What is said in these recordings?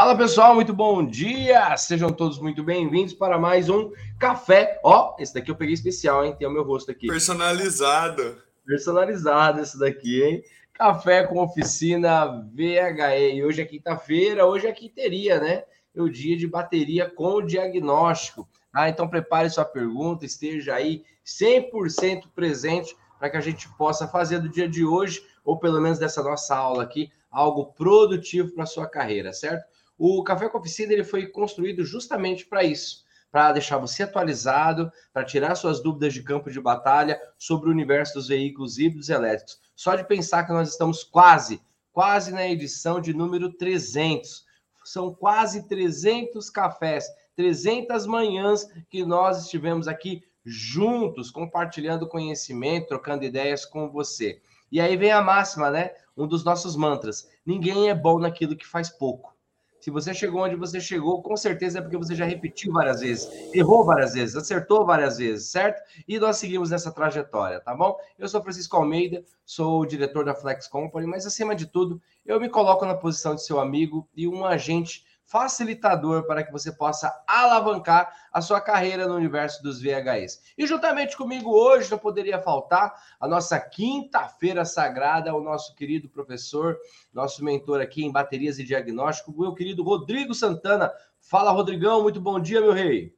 Fala pessoal, muito bom dia! Sejam todos muito bem-vindos para mais um café. Ó, esse daqui eu peguei especial, hein? Tem o meu rosto aqui. Personalizado. Personalizado esse daqui, hein? Café com oficina VHE. E hoje é quinta-feira, hoje é quinteria, né? É o dia de bateria com diagnóstico. Ah, então prepare sua pergunta, esteja aí 100% presente para que a gente possa fazer do dia de hoje, ou pelo menos dessa nossa aula aqui, algo produtivo para sua carreira, certo? O Café com Oficina ele foi construído justamente para isso, para deixar você atualizado, para tirar suas dúvidas de campo de batalha sobre o universo dos veículos híbridos elétricos. Só de pensar que nós estamos quase, quase na edição de número 300. São quase 300 cafés, 300 manhãs que nós estivemos aqui juntos, compartilhando conhecimento, trocando ideias com você. E aí vem a máxima, né? Um dos nossos mantras: ninguém é bom naquilo que faz pouco. Se você chegou onde você chegou, com certeza é porque você já repetiu várias vezes, errou várias vezes, acertou várias vezes, certo? E nós seguimos nessa trajetória, tá bom? Eu sou Francisco Almeida, sou o diretor da Flex Company, mas acima de tudo, eu me coloco na posição de seu amigo e um agente facilitador para que você possa alavancar a sua carreira no universo dos VHS. E juntamente comigo hoje não poderia faltar a nossa quinta-feira sagrada, o nosso querido professor, nosso mentor aqui em baterias e diagnóstico, meu querido Rodrigo Santana. Fala, Rodrigão, muito bom dia, meu rei.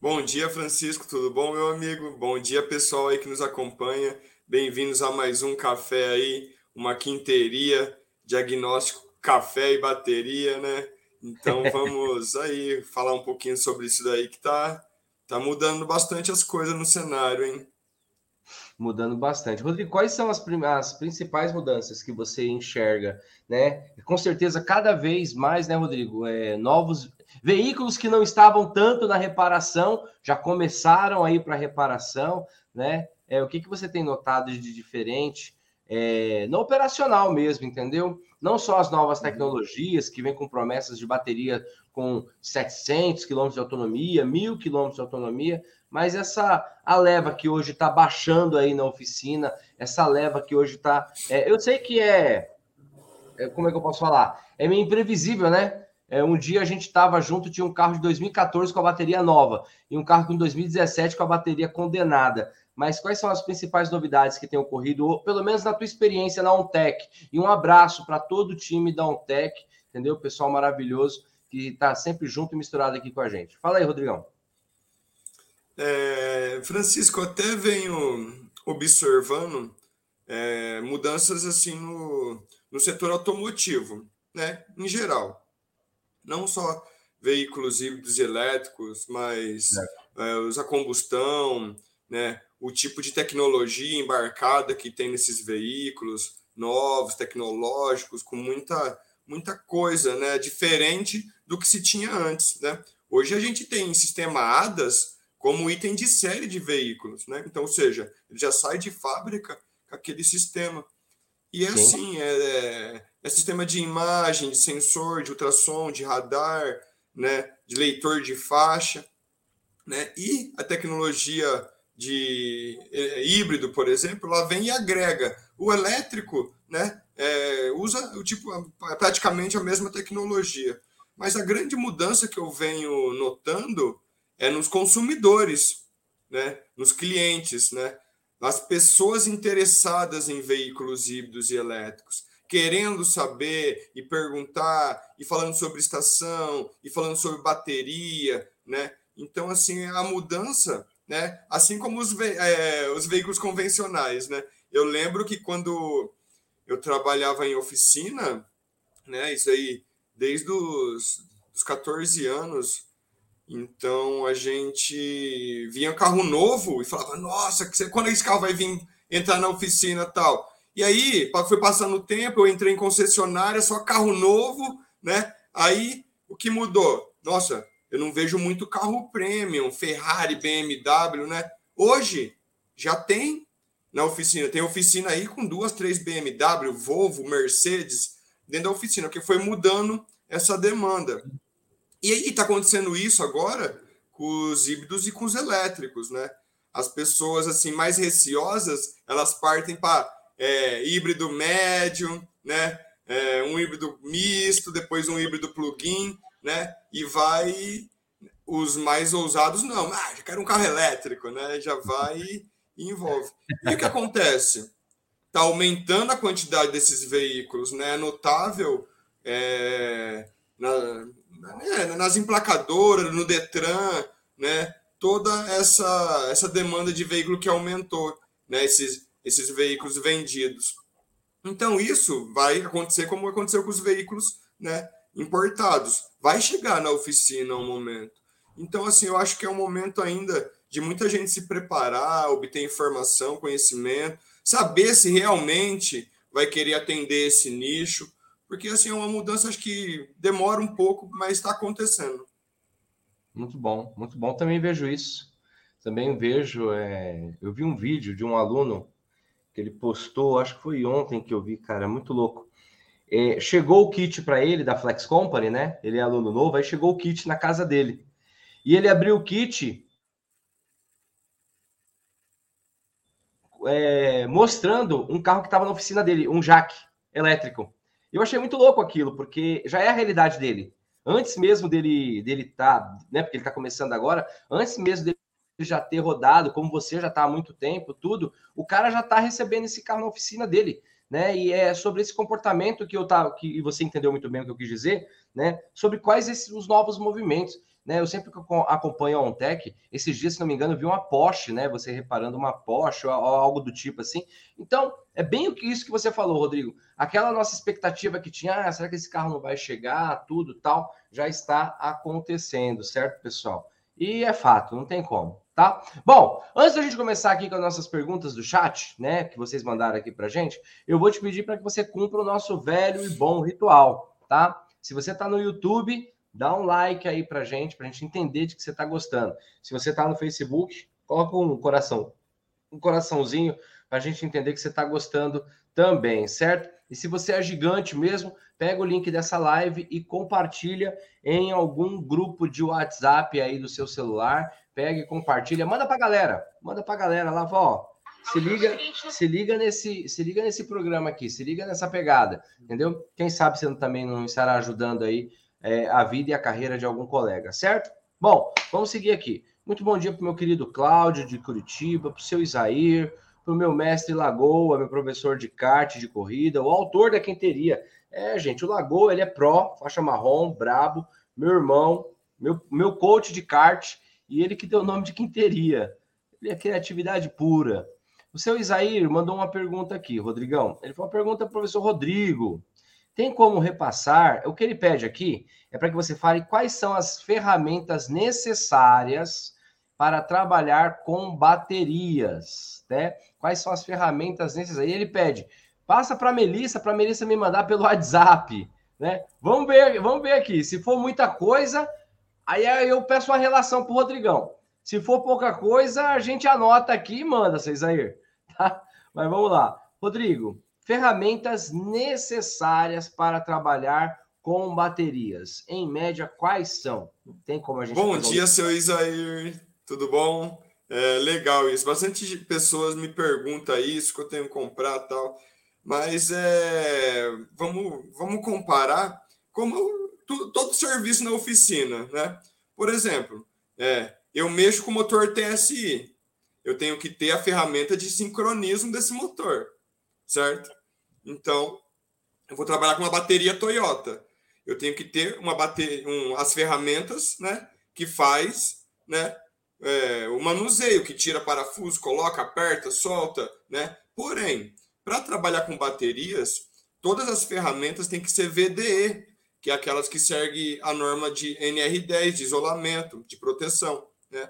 Bom dia, Francisco, tudo bom, meu amigo? Bom dia, pessoal aí que nos acompanha. Bem-vindos a mais um café aí, uma quinteria diagnóstico café e bateria, né? Então vamos aí falar um pouquinho sobre isso daí que tá, tá mudando bastante as coisas no cenário, hein? Mudando bastante. Rodrigo, quais são as, as principais mudanças que você enxerga, né? Com certeza, cada vez mais, né, Rodrigo? É, novos veículos que não estavam tanto na reparação já começaram aí para reparação, né? É, o que, que você tem notado de diferente é, no operacional mesmo, entendeu? não só as novas uhum. tecnologias que vêm com promessas de bateria com 700 km de autonomia, 1000 km de autonomia, mas essa a leva que hoje está baixando aí na oficina, essa leva que hoje está. É, eu sei que é, é, Como é que eu posso falar? É meio imprevisível, né? É, um dia a gente estava junto, tinha um carro de 2014 com a bateria nova e um carro com 2017 com a bateria condenada mas quais são as principais novidades que têm ocorrido, pelo menos na tua experiência na OnTech? E um abraço para todo o time da OnTech, entendeu? Pessoal maravilhoso que está sempre junto e misturado aqui com a gente. Fala aí, Rodrigão. É, Francisco, até venho observando é, mudanças assim no, no setor automotivo, né? Em geral. Não só veículos híbridos elétricos, mas é. É, os a combustão, né? O tipo de tecnologia embarcada que tem nesses veículos novos, tecnológicos, com muita, muita coisa né, diferente do que se tinha antes. Né? Hoje a gente tem sistema ADAS como item de série de veículos. Né? Então, ou seja, ele já sai de fábrica com aquele sistema. E é Sim. assim, é, é, é, sistema de imagem, de sensor, de ultrassom, de radar, né, de leitor de faixa, né, e a tecnologia de é, híbrido, por exemplo, lá vem e agrega. O elétrico né, é, usa o tipo, praticamente a mesma tecnologia. Mas a grande mudança que eu venho notando é nos consumidores, né, nos clientes, né, nas pessoas interessadas em veículos híbridos e elétricos, querendo saber e perguntar, e falando sobre estação, e falando sobre bateria, né? Então, assim, a mudança né? Assim como os, ve é, os veículos convencionais, né? Eu lembro que quando eu trabalhava em oficina, né? Isso aí desde os dos 14 anos, então a gente vinha carro novo e falava, nossa, quando esse carro vai vir entrar na oficina tal. E aí, foi passando o tempo, eu entrei em concessionária, só carro novo, né? Aí o que mudou? Nossa, eu não vejo muito carro premium, Ferrari, BMW, né? Hoje já tem na oficina, tem oficina aí com duas, três BMW, Volvo, Mercedes dentro da oficina, que foi mudando essa demanda. E está acontecendo isso agora com os híbridos e com os elétricos, né? As pessoas assim mais receosas, elas partem para é, híbrido médio, né? é, um híbrido misto, depois um híbrido plug-in, né? E vai os mais ousados não, ah, já quero um carro elétrico, né? Já vai e envolve. E o que acontece? Está aumentando a quantidade desses veículos, né? É notável é, na, nas emplacadoras, no Detran, né? Toda essa, essa demanda de veículo que aumentou, né? Esses, esses veículos vendidos. Então, isso vai acontecer como aconteceu com os veículos né, importados. Vai chegar na oficina um momento. Então, assim, eu acho que é um momento ainda de muita gente se preparar, obter informação, conhecimento, saber se realmente vai querer atender esse nicho, porque assim é uma mudança acho que demora um pouco, mas está acontecendo. Muito bom, muito bom. Também vejo isso. Também vejo. É... Eu vi um vídeo de um aluno que ele postou, acho que foi ontem que eu vi, cara, muito louco. É, chegou o kit para ele da Flex Company, né? Ele é aluno novo, aí chegou o kit na casa dele. E ele abriu o kit é, mostrando um carro que estava na oficina dele, um jack elétrico. Eu achei muito louco aquilo, porque já é a realidade dele. Antes mesmo dele dele tá, né? Porque ele está começando agora, antes mesmo dele já ter rodado, como você já está há muito tempo, tudo, o cara já está recebendo esse carro na oficina dele, né? E é sobre esse comportamento que eu tava, que você entendeu muito bem o que eu quis dizer, né? Sobre quais esses os novos movimentos. Né, eu sempre acompanho a OnTech, esses dias, se não me engano, vi uma Porsche, né? Você reparando uma Porsche ou algo do tipo assim. Então, é bem o que isso que você falou, Rodrigo. Aquela nossa expectativa que tinha, ah, será que esse carro não vai chegar, tudo tal, já está acontecendo, certo, pessoal? E é fato, não tem como tá? Bom, antes da gente começar aqui com as nossas perguntas do chat, né, que vocês mandaram aqui pra gente, eu vou te pedir para que você cumpra o nosso velho e bom ritual, tá? Se você tá no YouTube, dá um like aí pra gente, pra gente entender de que você tá gostando. Se você tá no Facebook, coloca um coração, um coraçãozinho pra gente entender que você tá gostando também, certo? E se você é gigante mesmo, pega o link dessa live e compartilha em algum grupo de WhatsApp aí do seu celular. Pega e compartilha, manda pra galera, manda pra galera lá, ó. Se liga, se liga nesse, se liga nesse programa aqui, se liga nessa pegada, entendeu? Quem sabe você também não estará ajudando aí é, a vida e a carreira de algum colega, certo? Bom, vamos seguir aqui. Muito bom dia para o meu querido Cláudio de Curitiba, para o seu Isair, para o meu mestre Lagoa, meu professor de kart de corrida, o autor da quenteria. É, gente, o Lagoa, ele é pró, faixa marrom, brabo, meu irmão, meu, meu coach de kart, e ele que deu o nome de quinteria. Ele é criatividade pura. O seu Isair mandou uma pergunta aqui, Rodrigão. Ele foi uma pergunta para o professor Rodrigo. Tem como repassar? O que ele pede aqui é para que você fale quais são as ferramentas necessárias para trabalhar com baterias, né? Quais são as ferramentas necessárias? E ele pede Passa para a Melissa, para a Melissa me mandar pelo WhatsApp, né? Vamos ver, vamos ver aqui. Se for muita coisa, aí eu peço uma relação para o Rodrigão. Se for pouca coisa, a gente anota aqui e manda, vocês aí, tá? Mas vamos lá. Rodrigo, ferramentas necessárias para trabalhar com baterias. Em média, quais são? Tem como a gente. Bom dia, seu Isair. Tudo bom? É legal isso. Bastante pessoas me perguntam isso, que eu tenho que comprar tal. Mas é, vamos, vamos comparar como tu, todo serviço na oficina, né? Por exemplo, é, eu mexo com o motor TSI. Eu tenho que ter a ferramenta de sincronismo desse motor, certo? Então, eu vou trabalhar com uma bateria Toyota. Eu tenho que ter uma bateria, um, as ferramentas, né, que faz, né, é, o manuseio, que tira parafuso, coloca, aperta, solta, né? Porém, para trabalhar com baterias, todas as ferramentas têm que ser VDE, que é aquelas que seguem a norma de NR10, de isolamento, de proteção. Né?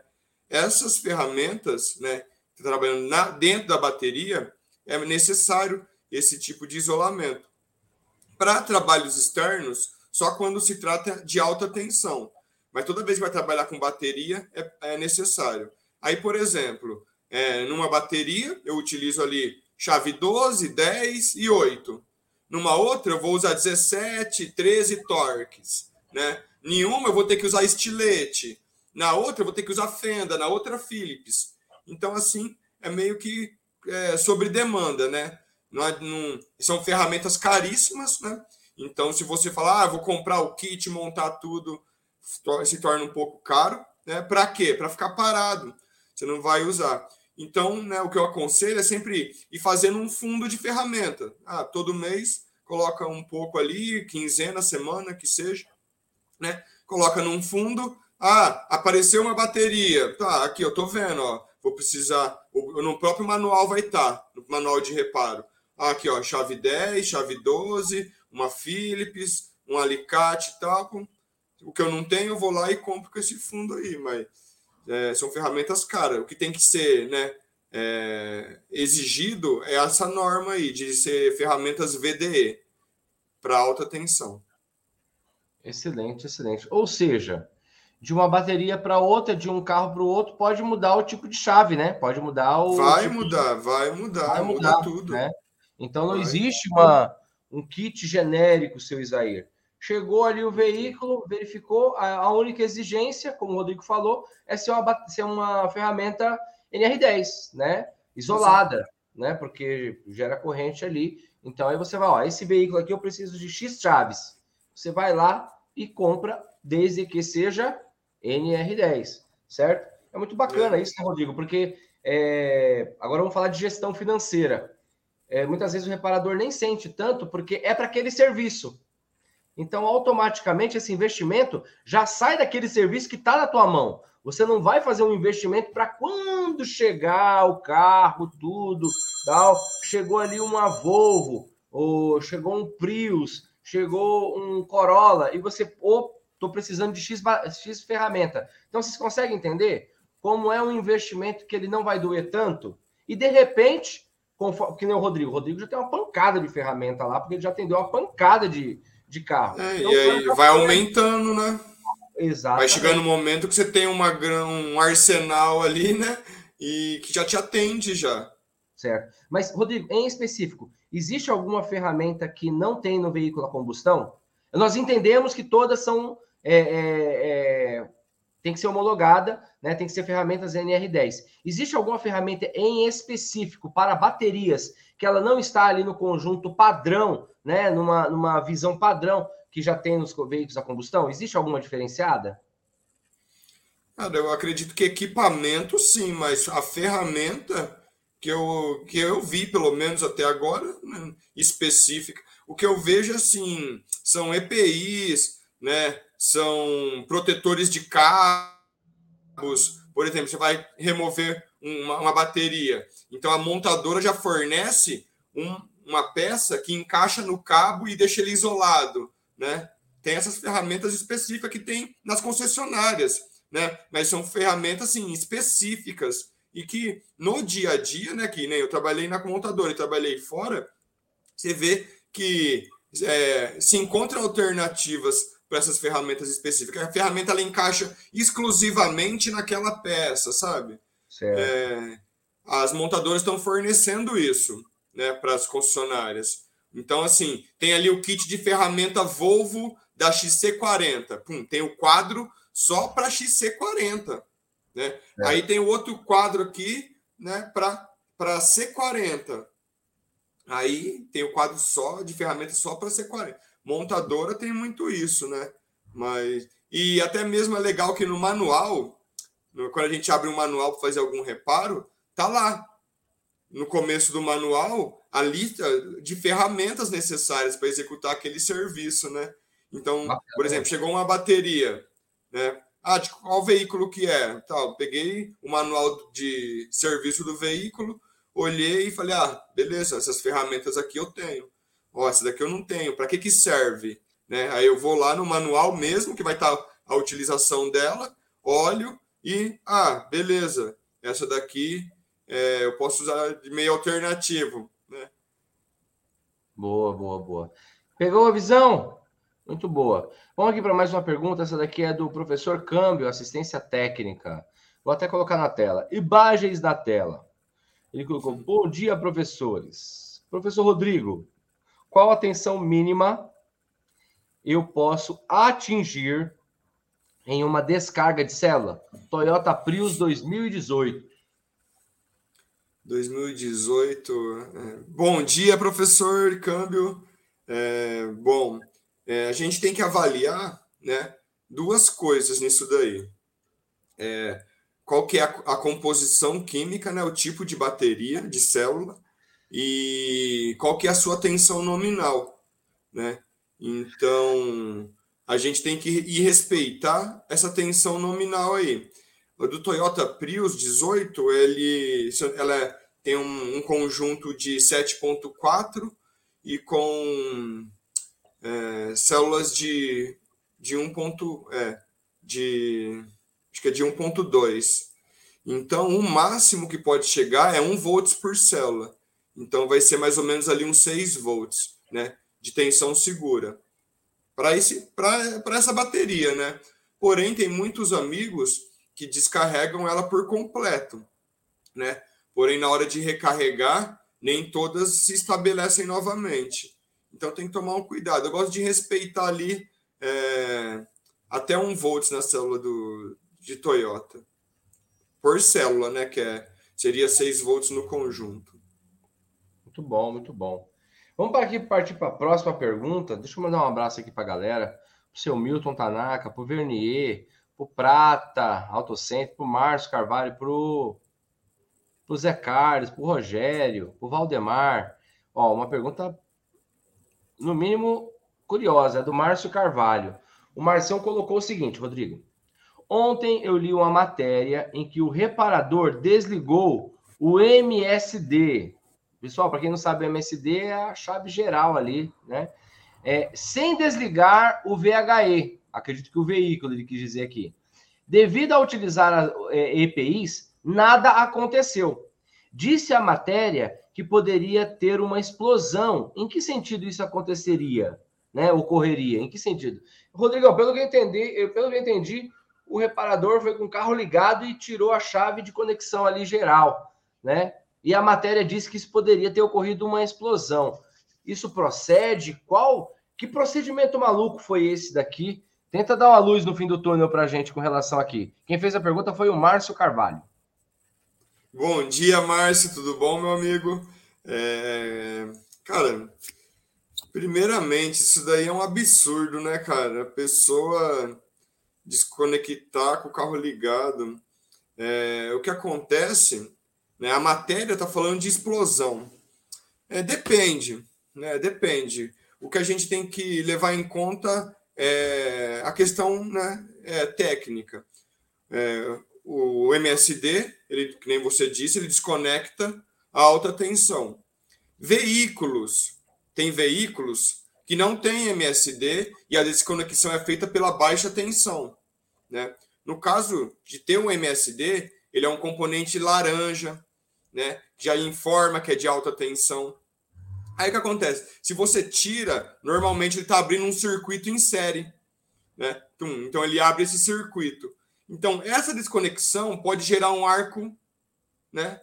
Essas ferramentas, né, trabalhando na, dentro da bateria, é necessário esse tipo de isolamento. Para trabalhos externos, só quando se trata de alta tensão. Mas toda vez que vai trabalhar com bateria, é, é necessário. Aí, por exemplo, é, numa bateria, eu utilizo ali chave 12, 10 e 8. Numa outra, eu vou usar 17, 13 torques. Né? Nenhuma eu vou ter que usar estilete. Na outra, eu vou ter que usar fenda. Na outra, Philips. Então, assim, é meio que é, sobre demanda, né? Não, é, não, são ferramentas caríssimas, né? Então, se você falar, ah, vou comprar o kit, montar tudo, se torna um pouco caro, né? Para quê? Para ficar parado. Você não vai usar. Então, né, o que eu aconselho é sempre ir fazendo um fundo de ferramenta. Ah, todo mês coloca um pouco ali, quinzena, semana, que seja, né? Coloca num fundo. Ah, apareceu uma bateria. Tá, aqui eu tô vendo, ó. Vou precisar. No próprio manual vai estar, tá, no manual de reparo. Ah, aqui, ó, chave 10, chave 12, uma Philips, um alicate e tal. O que eu não tenho, eu vou lá e compro com esse fundo aí, mas é, são ferramentas caras. O que tem que ser né, é, exigido é essa norma aí de ser ferramentas VDE para alta tensão. Excelente, excelente. Ou seja, de uma bateria para outra, de um carro para o outro, pode mudar o tipo de chave, né? Pode mudar o. Vai tipo mudar, de... vai mudar, vai mudar, muda tudo. Né? Então não vai. existe uma, um kit genérico, seu Isaír. Chegou ali o veículo, verificou, a, única exigência, como o Rodrigo falou, é ser uma, ser uma ferramenta NR10, né? Isolada, Exato. né? Porque gera corrente ali. Então aí você vai, ó, esse veículo aqui eu preciso de X chaves. Você vai lá e compra, desde que seja NR10, certo? É muito bacana isso, né, Rodrigo? Porque é... agora vamos falar de gestão financeira. É, muitas vezes o reparador nem sente tanto, porque é para aquele serviço. Então, automaticamente, esse investimento já sai daquele serviço que está na tua mão. Você não vai fazer um investimento para quando chegar o carro, tudo, tal. Chegou ali uma Volvo, ou chegou um Prius, chegou um Corolla, e você, ou estou precisando de X, X ferramenta. Então, vocês conseguem entender como é um investimento que ele não vai doer tanto? E, de repente, conforme, que nem o Rodrigo, o Rodrigo já tem uma pancada de ferramenta lá, porque ele já atendeu uma pancada de, de carro. É, então, e aí vai aumentando, né? Exato. Vai chegando um momento que você tem uma, um arsenal ali, né? E que já te atende já. Certo. Mas, Rodrigo, em específico, existe alguma ferramenta que não tem no veículo a combustão? Nós entendemos que todas são. É, é, é, tem que ser homologada, né? Tem que ser ferramentas NR10. Existe alguma ferramenta em específico para baterias que ela não está ali no conjunto padrão né, numa, numa visão padrão que já tem nos veículos a combustão? Existe alguma diferenciada? Cara, eu acredito que equipamento sim, mas a ferramenta que eu, que eu vi, pelo menos até agora, né, específica, o que eu vejo assim são EPIs, né, são protetores de cabos. Por exemplo, você vai remover uma, uma bateria, então a montadora já fornece um, uma peça que encaixa no cabo e deixa ele isolado, né? Tem essas ferramentas específicas que tem nas concessionárias, né? Mas são ferramentas assim específicas e que no dia a dia, né? Que nem eu trabalhei na montadora e trabalhei fora, você vê que é, se encontram alternativas para essas ferramentas específicas. A ferramenta ela encaixa exclusivamente naquela peça, sabe? É, as montadoras estão fornecendo isso né, para as concessionárias. Então, assim, tem ali o kit de ferramenta Volvo da XC40. Pum, tem o quadro só para XC40. Né? É. Aí tem o outro quadro aqui né, para C40. Aí tem o quadro só de ferramenta só para C40. Montadora tem muito isso, né? Mas e até mesmo é legal que no manual, quando a gente abre um manual para fazer algum reparo, tá lá no começo do manual a lista de ferramentas necessárias para executar aquele serviço, né? Então, por exemplo, chegou uma bateria, né? Ah, de qual veículo que é? Tal, peguei o manual de serviço do veículo, olhei e falei: "Ah, beleza, essas ferramentas aqui eu tenho. Ó, essa daqui eu não tenho. Para que que serve?" Né? Aí eu vou lá no manual mesmo que vai estar tá a utilização dela, olho e ah, beleza. Essa daqui é, eu posso usar de meio alternativo. Né? Boa, boa, boa. Pegou a visão? Muito boa. Vamos aqui para mais uma pergunta. Essa daqui é do professor Câmbio, assistência técnica. Vou até colocar na tela. Imagens na tela. Ele colocou: Bom dia, professores. Professor Rodrigo, qual a tensão mínima eu posso atingir em uma descarga de célula? Toyota Prius 2018. 2018. É, bom dia, professor Câmbio. É, bom, é, a gente tem que avaliar né, duas coisas nisso daí. É, qual que é a, a, composição química, né, o tipo de bateria, de célula, e qual que é a sua tensão nominal. Né? Então, a gente tem que ir respeitar essa tensão nominal aí. Do Toyota Prius 18, ele, ela é, tem um, um, conjunto de 7.4 e com é, células de, de 1. É, de, acho que é de 1.2. Então, o máximo que pode chegar é 1 volts por célula. Então, vai ser mais ou menos ali uns 6 volts, né? De tensão segura. Para essa bateria, né? Porém, tem muitos amigos que descarregam ela por completo, né? Porém, na hora de recarregar, nem todas se estabelecem novamente. Então tem que tomar um cuidado. Eu gosto de respeitar ali é, até um volts na célula do, de Toyota. Por célula, né? Que é, seria 6 volts no conjunto. Muito bom, muito bom. Vamos para aqui partir para a próxima pergunta. Deixa eu mandar um abraço aqui para a galera. Para o seu Milton Tanaka, para o Vernier, para o Prata, Autocentro, para o Márcio Carvalho, para o Zé Carlos, para o Rogério, para o Valdemar. Ó, uma pergunta, no mínimo, curiosa, é do Márcio Carvalho. O Marcião colocou o seguinte, Rodrigo. Ontem eu li uma matéria em que o reparador desligou o MSD. Pessoal, para quem não sabe, o MSD é a chave geral ali, né? É, sem desligar o VHE, acredito que o veículo ele quis dizer aqui. Devido a utilizar a, é, EPIs, nada aconteceu. Disse a matéria que poderia ter uma explosão. Em que sentido isso aconteceria? Né, ocorreria? Em que sentido? Rodrigão, pelo que eu entendi, pelo que eu entendi, o reparador foi com o carro ligado e tirou a chave de conexão ali geral, né? E a matéria disse que isso poderia ter ocorrido uma explosão. Isso procede? Qual? Que procedimento maluco foi esse daqui? Tenta dar uma luz no fim do túnel para a gente com relação aqui. Quem fez a pergunta foi o Márcio Carvalho. Bom dia, Márcio. Tudo bom, meu amigo? É... Cara, primeiramente, isso daí é um absurdo, né, cara? A pessoa desconectar com o carro ligado. É... O que acontece, né? A matéria está falando de explosão. É, depende, né? Depende. O que a gente tem que levar em conta é a questão né, é, técnica. É, o MSD, ele, que nem você disse, ele desconecta a alta tensão. Veículos, tem veículos que não têm MSD e a desconexão é feita pela baixa tensão. Né? No caso de ter um MSD, ele é um componente laranja, né? já informa que é de alta tensão. Aí o que acontece? Se você tira, normalmente ele está abrindo um circuito em série. Né? Então ele abre esse circuito. Então, essa desconexão pode gerar um arco, né?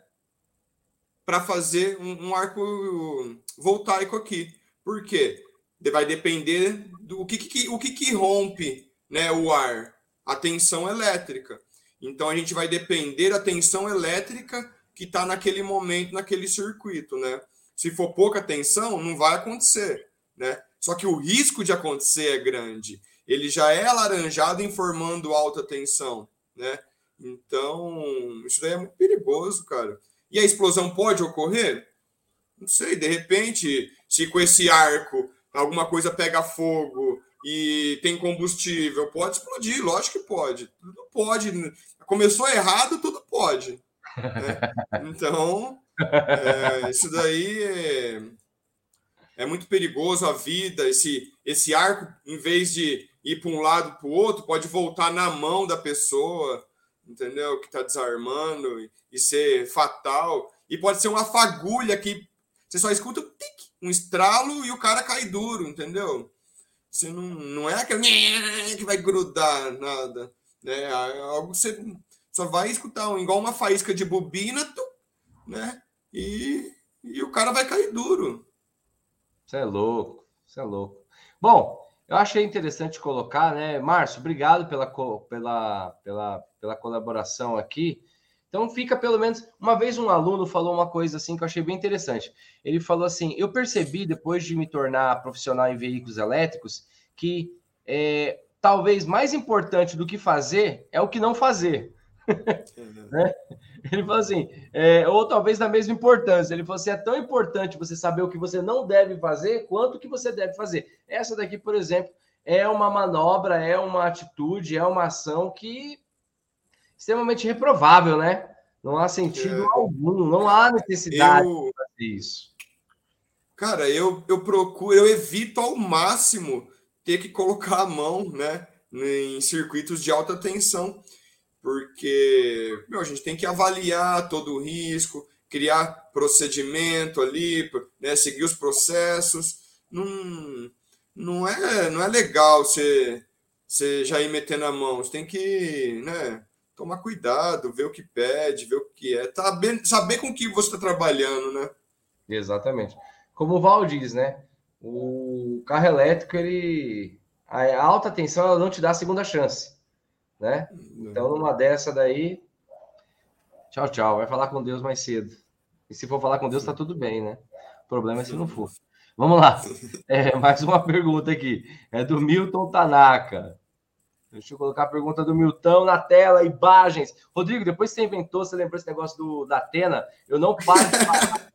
Para fazer um, um, arco voltaico aqui. Por quê? Vai depender do que, que, o que, que rompe né, o ar, a tensão elétrica. Então, a gente vai depender da tensão elétrica que está naquele momento, naquele circuito, né? Se for pouca tensão, não vai acontecer, né? Só que o risco de acontecer é grande ele já é alaranjado informando alta tensão, né? Então, isso daí é muito perigoso, cara. E a explosão pode ocorrer? Não sei, de repente, se com esse arco alguma coisa pega fogo e tem combustível, pode explodir, lógico que pode. Tudo pode. Começou errado, tudo pode. Né? Então, é, isso daí é, é muito perigoso a vida, esse, esse arco, em vez de ir para um lado para o outro, pode voltar na mão da pessoa, entendeu? Que está desarmando e, e, ser fatal. E pode ser uma fagulha que você só escuta um, tic, um estralo e o cara cai duro, entendeu? Você não, não é aquele que vai grudar nada. Né? É algo que você só vai escutar, igual uma faísca de bobina, né? E, e o cara vai cair duro. Você é louco, você é louco. Bom, eu achei interessante colocar, né? Márcio, obrigado pela, pela, pela, pela colaboração aqui. Então fica pelo menos. Uma vez um aluno falou uma coisa assim que eu achei bem interessante. Ele falou assim: eu percebi depois de me tornar profissional em veículos elétricos que é, talvez mais importante do que fazer é o que não fazer. né? Ele falou assim, é, ou talvez da mesma importância. Ele falou assim: é tão importante você saber o que você não deve fazer quanto o que você deve fazer. Essa daqui, por exemplo, é uma manobra, é uma atitude, é uma ação que extremamente reprovável, né? Não há sentido é. algum, não há necessidade eu... de fazer isso. Cara, eu, eu procuro, eu evito ao máximo ter que colocar a mão, né, em circuitos de alta tensão, porque meu, a gente tem que avaliar todo o risco, criar procedimento ali, né, seguir os processos. Não, não, é, não é legal você, você já ir metendo a mão. Você tem que né, tomar cuidado, ver o que pede, ver o que é. Saber, saber com que você está trabalhando, né? Exatamente. Como o Val diz, né? O carro elétrico, ele. A alta tensão ela não te dá a segunda chance né? Então, numa dessa daí, tchau, tchau. Vai falar com Deus mais cedo. E se for falar com Deus, tá tudo bem, né? O problema é se não for. Vamos lá. É, mais uma pergunta aqui. É do Milton Tanaka. Deixa eu colocar a pergunta do Milton na tela, imagens. Rodrigo, depois que você inventou, você lembrou esse negócio do, da Atena? Eu não paro de falar.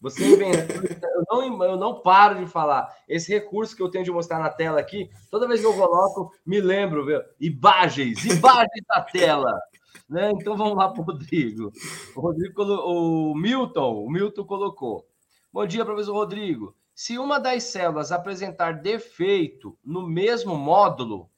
Você inventou, eu não, eu não paro de falar. Esse recurso que eu tenho de mostrar na tela aqui, toda vez que eu coloco, me lembro, viu? Imagens, imagens da tela. Né? Então vamos lá para o Rodrigo. O Rodrigo, o Milton, o Milton colocou. Bom dia, professor Rodrigo. Se uma das células apresentar defeito no mesmo módulo,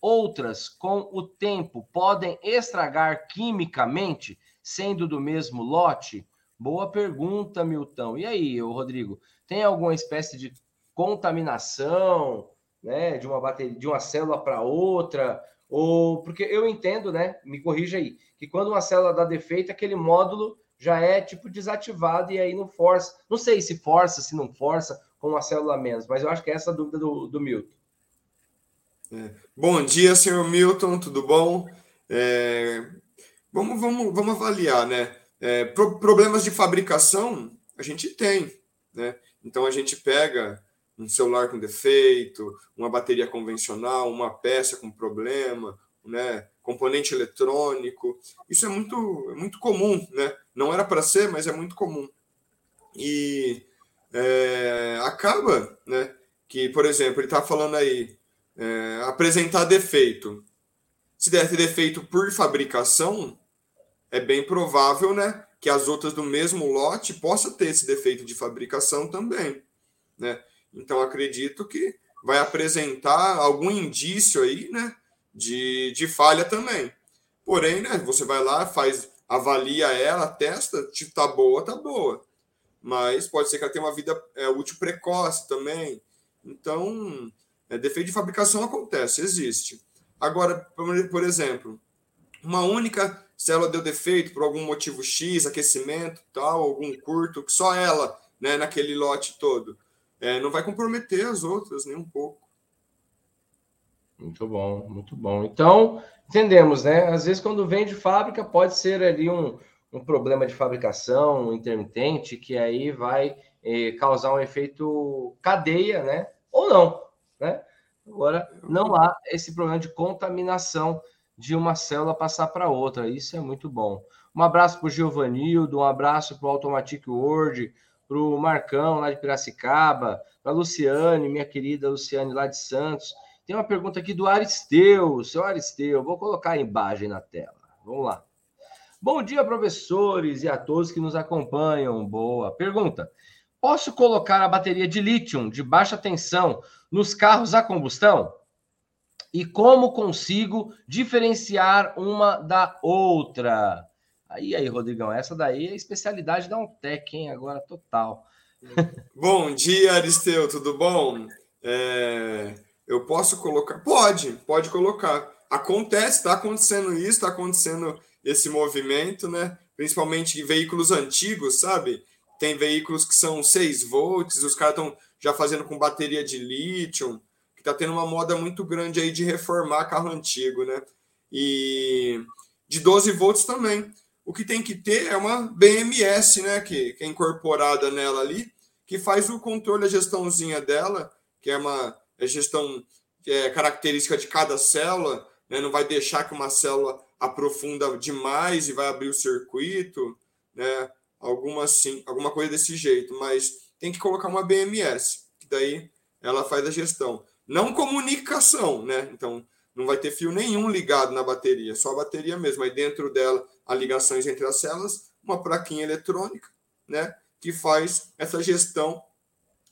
outras, com o tempo, podem estragar quimicamente, sendo do mesmo lote? Boa pergunta, Milton. E aí, Rodrigo, tem alguma espécie de contaminação, né, de uma bateria, de uma célula para outra? Ou porque eu entendo, né? Me corrija aí, que quando uma célula dá defeito, aquele módulo já é tipo desativado e aí não força. Não sei se força, se não força, com uma célula menos, mas eu acho que é essa a dúvida do, do Milton. É. Bom dia, senhor Milton, tudo bom? É... Vamos, vamos, vamos avaliar, né? É, pro, problemas de fabricação a gente tem, né? Então a gente pega um celular com defeito, uma bateria convencional, uma peça com problema, né? Componente eletrônico. Isso é muito, é muito comum, né? Não era para ser, mas é muito comum. E é, acaba, né? Que, por exemplo, ele está falando aí é, apresentar defeito. Se der defeito por fabricação, é bem provável né, que as outras do mesmo lote possa ter esse defeito de fabricação também. Né? Então, acredito que vai apresentar algum indício aí né, de, de falha também. Porém, né, você vai lá, faz, avalia ela, testa, se tá boa, tá boa. Mas pode ser que ela tenha uma vida é, útil precoce também. Então, é, defeito de fabricação acontece, existe. Agora, por exemplo, uma única célula deu defeito por algum motivo X, aquecimento, tal, algum curto, que só ela, né, naquele lote todo, é, não vai comprometer as outras nem um pouco. Muito bom, muito bom. Então, entendemos, né? Às vezes, quando vem de fábrica, pode ser ali um, um problema de fabricação um intermitente, que aí vai eh, causar um efeito cadeia, né? Ou não, né? Agora, não há esse problema de contaminação de uma célula passar para outra. Isso é muito bom. Um abraço para o Giovanildo, um abraço para o Automatic Word, para o Marcão lá de Piracicaba, para a Luciane, minha querida Luciane lá de Santos. Tem uma pergunta aqui do Aristeu, seu Aristeu, vou colocar a imagem na tela. Vamos lá. Bom dia, professores e a todos que nos acompanham. Boa pergunta. Posso colocar a bateria de lítio de baixa tensão nos carros a combustão? E como consigo diferenciar uma da outra. Aí, aí, Rodrigão, essa daí é a especialidade da Untec, hein? Agora total. Bom dia, Aristeu, tudo bom? É, eu posso colocar? Pode, pode colocar. Acontece, está acontecendo isso, está acontecendo esse movimento, né? Principalmente veículos antigos, sabe? Tem veículos que são 6 volts, os caras estão já fazendo com bateria de lítio está tendo uma moda muito grande aí de reformar carro antigo, né? E de 12 volts também. O que tem que ter é uma BMS, né, que, que é incorporada nela ali, que faz o controle, a gestãozinha dela, que é uma é gestão é característica de cada célula, né, não vai deixar que uma célula aprofunda demais e vai abrir o circuito, né, alguma assim, alguma coisa desse jeito, mas tem que colocar uma BMS, que daí ela faz a gestão. Não comunicação, né? Então, não vai ter fio nenhum ligado na bateria, só a bateria mesmo. Aí dentro dela, há ligações entre as células, uma plaquinha eletrônica, né? Que faz essa gestão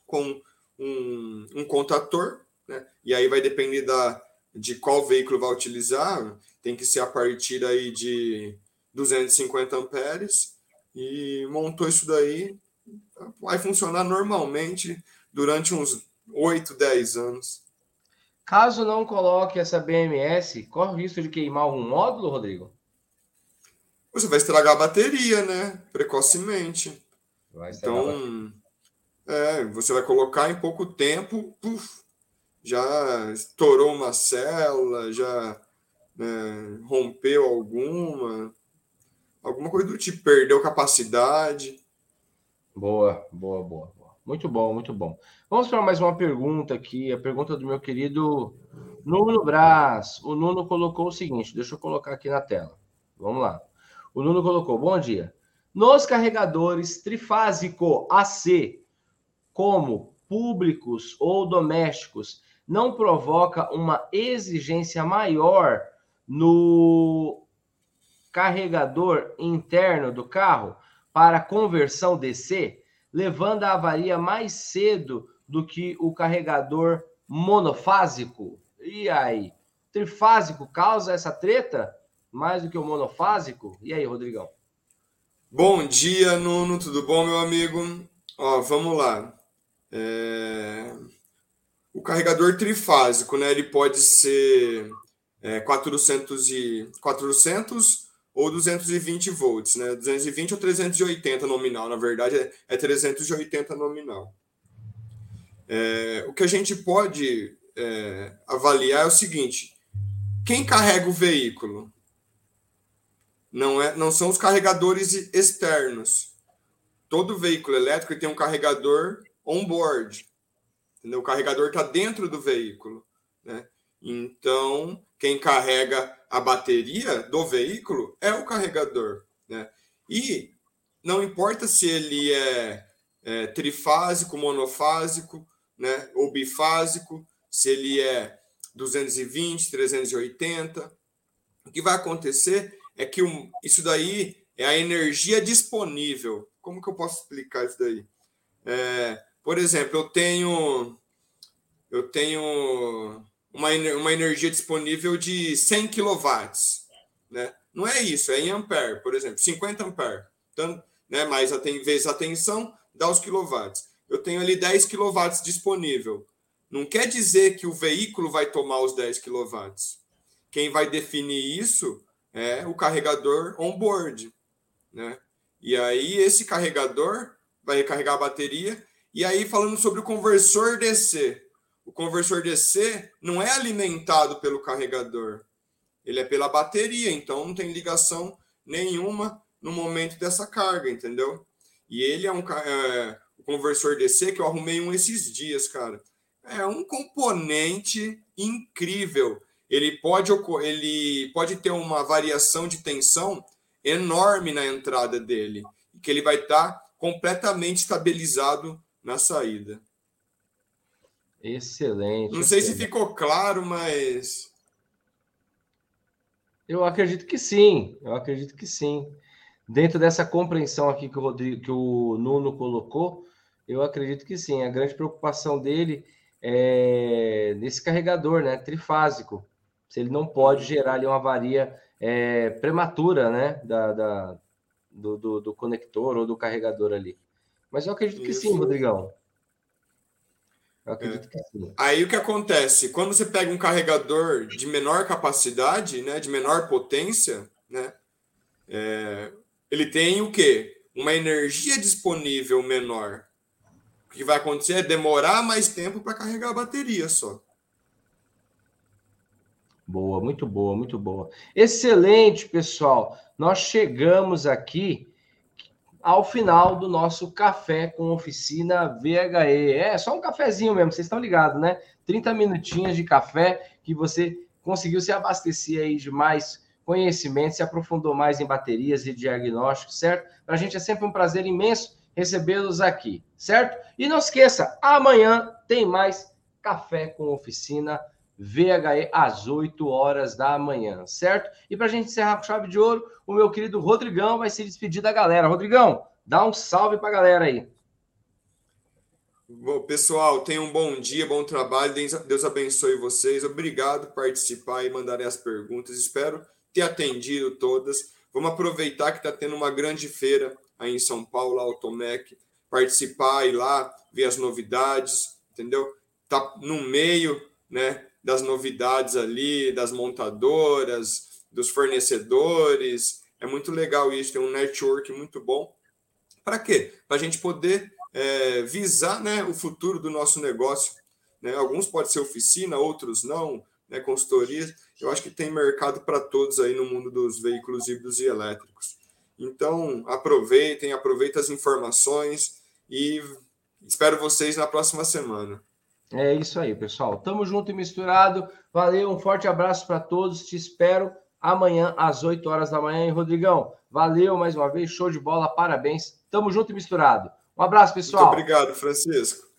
com um, um contator, né? E aí vai depender da, de qual veículo vai utilizar, tem que ser a partir aí de 250 amperes, e montou isso daí, vai funcionar normalmente durante uns 8, 10 anos. Caso não coloque essa BMS, corre o risco de queimar algum módulo, Rodrigo? Você vai estragar a bateria, né? Precocemente. então, é, você vai colocar em pouco tempo, puf, já estourou uma célula, já né, rompeu alguma, alguma coisa do tipo, perdeu capacidade. Boa, boa, boa. Muito bom, muito bom. Vamos para mais uma pergunta aqui, a pergunta do meu querido Nuno Braz. O Nuno colocou o seguinte, deixa eu colocar aqui na tela. Vamos lá. O Nuno colocou: Bom dia. Nos carregadores trifásico AC, como públicos ou domésticos, não provoca uma exigência maior no carregador interno do carro para conversão DC? Levando a avaria mais cedo do que o carregador monofásico. E aí? Trifásico causa essa treta mais do que o monofásico? E aí, Rodrigão? Bom dia, Nuno, tudo bom, meu amigo? Ó, vamos lá. É... O carregador trifásico, né? Ele pode ser é, 400 e 400 ou 220 volts, né? 220 ou 380 nominal, na verdade é, é 380 nominal. É, o que a gente pode é, avaliar é o seguinte: quem carrega o veículo não é, não são os carregadores externos. Todo veículo elétrico tem um carregador on-board. O carregador está dentro do veículo, né? Então, quem carrega a bateria do veículo é o carregador. Né? E não importa se ele é, é trifásico, monofásico, né? ou bifásico, se ele é 220, 380. O que vai acontecer é que um, isso daí é a energia disponível. Como que eu posso explicar isso daí? É, por exemplo, eu tenho eu tenho uma, uma energia disponível de 100 kW. Né? Não é isso, é em ampere, por exemplo, 50 ampere. Então, né, mais a vezes a tensão dá os quilowatts. Eu tenho ali 10 kW disponível. Não quer dizer que o veículo vai tomar os 10 kW. Quem vai definir isso é o carregador on-board. Né? E aí, esse carregador vai recarregar a bateria. E aí, falando sobre o conversor DC, o conversor DC não é alimentado pelo carregador, ele é pela bateria, então não tem ligação nenhuma no momento dessa carga, entendeu? E ele é um é, o conversor DC que eu arrumei um esses dias, cara. É um componente incrível. Ele pode ele pode ter uma variação de tensão enorme na entrada dele, que ele vai estar tá completamente estabilizado na saída. Excelente. Não sei se ficou claro, mas. Eu acredito que sim. Eu acredito que sim. Dentro dessa compreensão aqui que o Rodrigo, que o Nuno colocou, eu acredito que sim. A grande preocupação dele é nesse carregador, né? Trifásico. Se ele não pode gerar ali uma avaria é, prematura, né? Da, da do, do, do, conector ou do carregador ali. Mas eu acredito que Isso. sim, Rodrigão. Eu acredito é. que sim. Aí o que acontece? Quando você pega um carregador de menor capacidade, né, de menor potência, né, é, ele tem o quê? Uma energia disponível menor. O que vai acontecer é demorar mais tempo para carregar a bateria só. Boa, muito boa, muito boa. Excelente, pessoal. Nós chegamos aqui ao final do nosso café com oficina VHE. É só um cafezinho mesmo, vocês estão ligados, né? 30 minutinhos de café que você conseguiu se abastecer aí de mais conhecimento, se aprofundou mais em baterias e diagnósticos, certo? Para a gente é sempre um prazer imenso recebê-los aqui, certo? E não esqueça, amanhã tem mais café com oficina VHE às 8 horas da manhã, certo? E para a gente encerrar com chave de ouro, o meu querido Rodrigão vai se despedir da galera. Rodrigão, dá um salve para a galera aí. Bom, pessoal, tenham um bom dia, bom trabalho. Deus abençoe vocês. Obrigado por participar e mandarem as perguntas. Espero ter atendido todas. Vamos aproveitar que está tendo uma grande feira aí em São Paulo, a Automec, participar e lá ver as novidades, entendeu? Tá no meio, né, das novidades ali, das montadoras, dos fornecedores. É muito legal isso, tem um network muito bom. Para quê? Para a gente poder é, visar né, o futuro do nosso negócio. Né? Alguns podem ser oficina, outros não, né. Eu acho que tem mercado para todos aí no mundo dos veículos híbridos e elétricos. Então, aproveitem, aproveitem as informações e espero vocês na próxima semana. É isso aí, pessoal. Tamo junto e misturado. Valeu, um forte abraço para todos. Te espero amanhã às 8 horas da manhã, hein, Rodrigão? Valeu mais uma vez, show de bola, parabéns. Tamo junto e misturado. Um abraço, pessoal. Muito obrigado, Francisco.